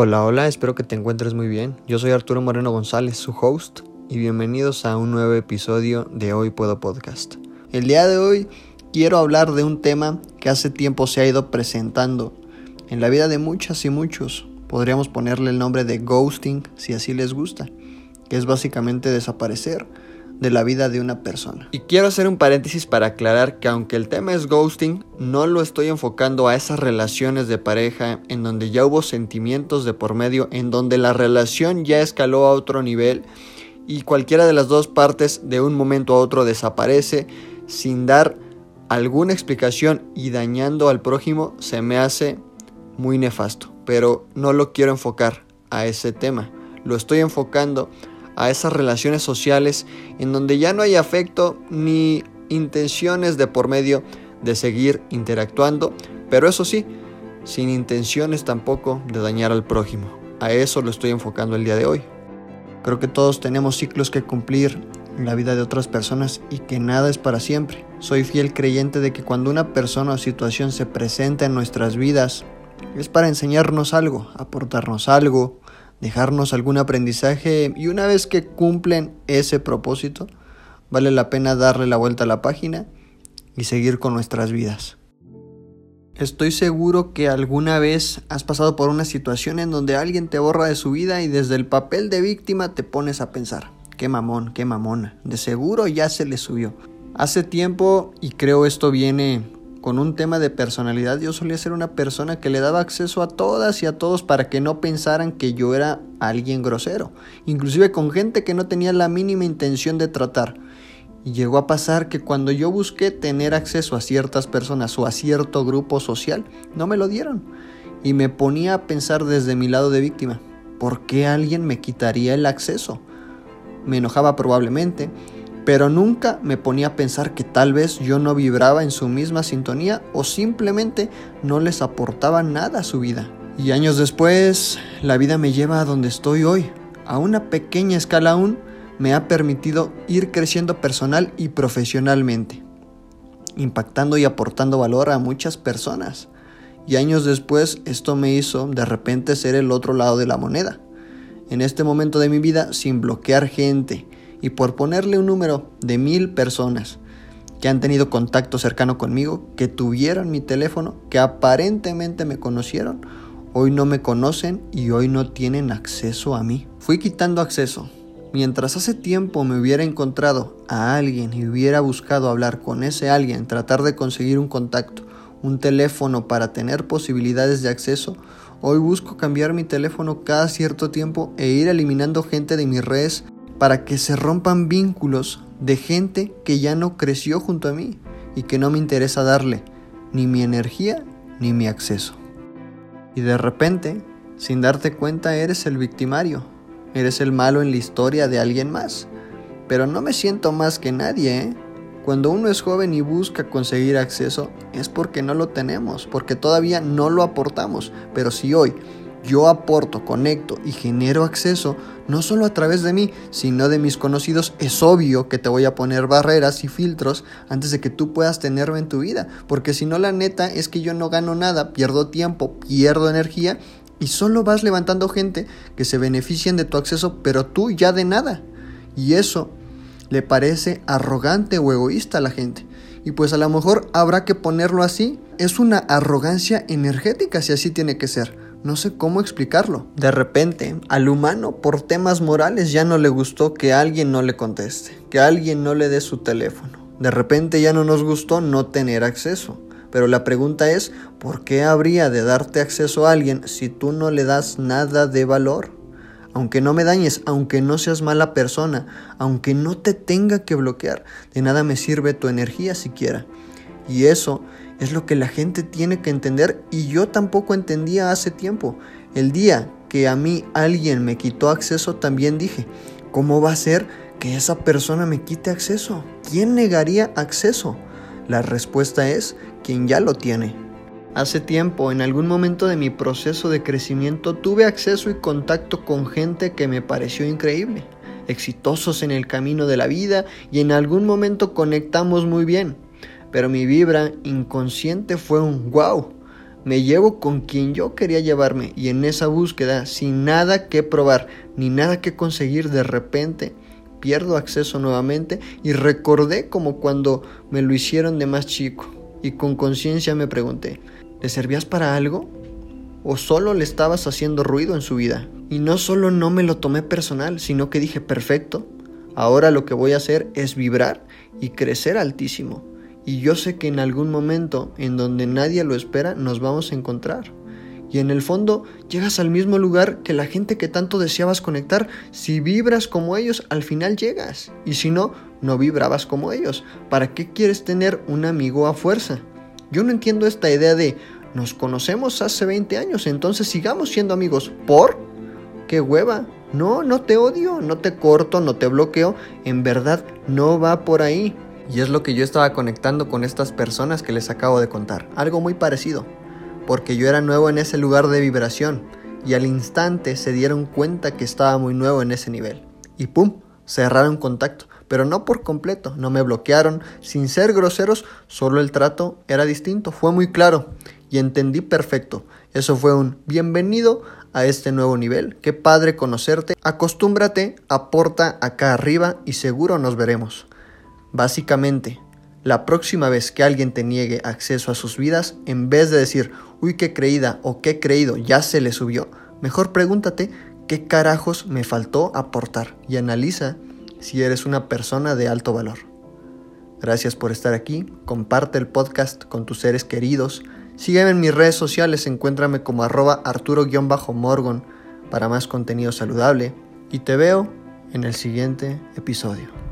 Hola, hola, espero que te encuentres muy bien. Yo soy Arturo Moreno González, su host, y bienvenidos a un nuevo episodio de Hoy Puedo Podcast. El día de hoy quiero hablar de un tema que hace tiempo se ha ido presentando en la vida de muchas y muchos. Podríamos ponerle el nombre de ghosting si así les gusta, que es básicamente desaparecer de la vida de una persona. Y quiero hacer un paréntesis para aclarar que aunque el tema es ghosting, no lo estoy enfocando a esas relaciones de pareja en donde ya hubo sentimientos de por medio, en donde la relación ya escaló a otro nivel y cualquiera de las dos partes de un momento a otro desaparece sin dar alguna explicación y dañando al prójimo, se me hace muy nefasto. Pero no lo quiero enfocar a ese tema. Lo estoy enfocando a esas relaciones sociales en donde ya no hay afecto ni intenciones de por medio de seguir interactuando, pero eso sí, sin intenciones tampoco de dañar al prójimo. A eso lo estoy enfocando el día de hoy. Creo que todos tenemos ciclos que cumplir en la vida de otras personas y que nada es para siempre. Soy fiel creyente de que cuando una persona o situación se presenta en nuestras vidas, es para enseñarnos algo, aportarnos algo, dejarnos algún aprendizaje y una vez que cumplen ese propósito, vale la pena darle la vuelta a la página y seguir con nuestras vidas. Estoy seguro que alguna vez has pasado por una situación en donde alguien te borra de su vida y desde el papel de víctima te pones a pensar, qué mamón, qué mamona, de seguro ya se le subió. Hace tiempo, y creo esto viene con un tema de personalidad, yo solía ser una persona que le daba acceso a todas y a todos para que no pensaran que yo era alguien grosero, inclusive con gente que no tenía la mínima intención de tratar. Y llegó a pasar que cuando yo busqué tener acceso a ciertas personas o a cierto grupo social, no me lo dieron. Y me ponía a pensar desde mi lado de víctima, ¿por qué alguien me quitaría el acceso? Me enojaba probablemente, pero nunca me ponía a pensar que tal vez yo no vibraba en su misma sintonía o simplemente no les aportaba nada a su vida. Y años después, la vida me lleva a donde estoy hoy. A una pequeña escala aún, me ha permitido ir creciendo personal y profesionalmente, impactando y aportando valor a muchas personas. Y años después, esto me hizo de repente ser el otro lado de la moneda. En este momento de mi vida, sin bloquear gente, y por ponerle un número de mil personas que han tenido contacto cercano conmigo, que tuvieron mi teléfono, que aparentemente me conocieron, hoy no me conocen y hoy no tienen acceso a mí. Fui quitando acceso. Mientras hace tiempo me hubiera encontrado a alguien y hubiera buscado hablar con ese alguien, tratar de conseguir un contacto, un teléfono para tener posibilidades de acceso, hoy busco cambiar mi teléfono cada cierto tiempo e ir eliminando gente de mis redes para que se rompan vínculos de gente que ya no creció junto a mí y que no me interesa darle ni mi energía ni mi acceso. Y de repente, sin darte cuenta, eres el victimario, eres el malo en la historia de alguien más. Pero no me siento más que nadie, ¿eh? Cuando uno es joven y busca conseguir acceso es porque no lo tenemos, porque todavía no lo aportamos. Pero si hoy yo aporto, conecto y genero acceso, no solo a través de mí, sino de mis conocidos, es obvio que te voy a poner barreras y filtros antes de que tú puedas tenerme en tu vida. Porque si no, la neta es que yo no gano nada, pierdo tiempo, pierdo energía y solo vas levantando gente que se beneficien de tu acceso, pero tú ya de nada. Y eso le parece arrogante o egoísta a la gente. Y pues a lo mejor habrá que ponerlo así. Es una arrogancia energética si así tiene que ser. No sé cómo explicarlo. De repente, al humano por temas morales ya no le gustó que alguien no le conteste, que alguien no le dé su teléfono. De repente ya no nos gustó no tener acceso. Pero la pregunta es, ¿por qué habría de darte acceso a alguien si tú no le das nada de valor? Aunque no me dañes, aunque no seas mala persona, aunque no te tenga que bloquear, de nada me sirve tu energía siquiera. Y eso es lo que la gente tiene que entender y yo tampoco entendía hace tiempo. El día que a mí alguien me quitó acceso también dije, ¿cómo va a ser que esa persona me quite acceso? ¿Quién negaría acceso? La respuesta es quien ya lo tiene. Hace tiempo, en algún momento de mi proceso de crecimiento, tuve acceso y contacto con gente que me pareció increíble, exitosos en el camino de la vida y en algún momento conectamos muy bien pero mi vibra inconsciente fue un wow. me llevo con quien yo quería llevarme y en esa búsqueda, sin nada que probar ni nada que conseguir de repente, pierdo acceso nuevamente y recordé como cuando me lo hicieron de más chico y con conciencia me pregunté, ¿le servías para algo? ¿O solo le estabas haciendo ruido en su vida? Y no solo no me lo tomé personal, sino que dije, perfecto, ahora lo que voy a hacer es vibrar y crecer altísimo. Y yo sé que en algún momento en donde nadie lo espera nos vamos a encontrar. Y en el fondo llegas al mismo lugar que la gente que tanto deseabas conectar. Si vibras como ellos, al final llegas. Y si no, no vibrabas como ellos. ¿Para qué quieres tener un amigo a fuerza? Yo no entiendo esta idea de nos conocemos hace 20 años, entonces sigamos siendo amigos. ¿Por? ¡Qué hueva! No, no te odio, no te corto, no te bloqueo. En verdad, no va por ahí. Y es lo que yo estaba conectando con estas personas que les acabo de contar. Algo muy parecido. Porque yo era nuevo en ese lugar de vibración. Y al instante se dieron cuenta que estaba muy nuevo en ese nivel. Y ¡pum! Cerraron contacto. Pero no por completo. No me bloquearon. Sin ser groseros, solo el trato era distinto. Fue muy claro. Y entendí perfecto. Eso fue un bienvenido a este nuevo nivel. Qué padre conocerte. Acostúmbrate, aporta acá arriba y seguro nos veremos. Básicamente, la próxima vez que alguien te niegue acceso a sus vidas, en vez de decir, uy, qué creída o qué creído, ya se le subió, mejor pregúntate qué carajos me faltó aportar y analiza si eres una persona de alto valor. Gracias por estar aquí, comparte el podcast con tus seres queridos, sígueme en mis redes sociales, encuéntrame como arroba arturo-morgon para más contenido saludable y te veo en el siguiente episodio.